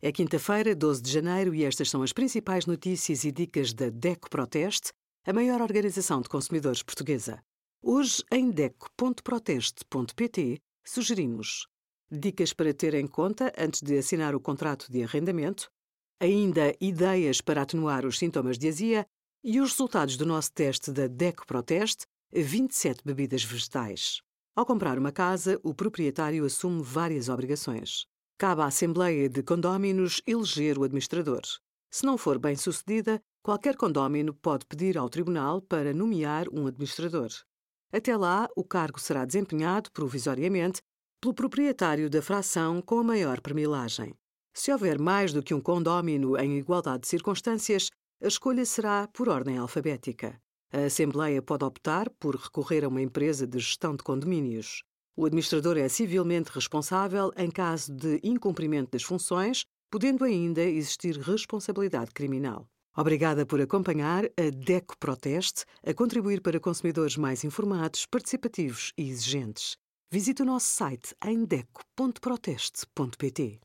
É quinta-feira, 12 de janeiro, e estas são as principais notícias e dicas da DECO Proteste, a maior organização de consumidores portuguesa. Hoje, em DECO.proteste.pt, sugerimos dicas para ter em conta antes de assinar o contrato de arrendamento, ainda ideias para atenuar os sintomas de azia e os resultados do nosso teste da DECO Proteste, 27 bebidas vegetais. Ao comprar uma casa, o proprietário assume várias obrigações. Cabe à Assembleia de Condóminos eleger o administrador. Se não for bem sucedida, qualquer condómino pode pedir ao Tribunal para nomear um administrador. Até lá, o cargo será desempenhado provisoriamente pelo proprietário da fração com a maior permilagem. Se houver mais do que um condómino em igualdade de circunstâncias, a escolha será por ordem alfabética. A Assembleia pode optar por recorrer a uma empresa de gestão de condomínios. O administrador é civilmente responsável em caso de incumprimento das funções, podendo ainda existir responsabilidade criminal. Obrigada por acompanhar a DECO Proteste a contribuir para consumidores mais informados, participativos e exigentes. Visite o nosso site em deco.proteste.pt.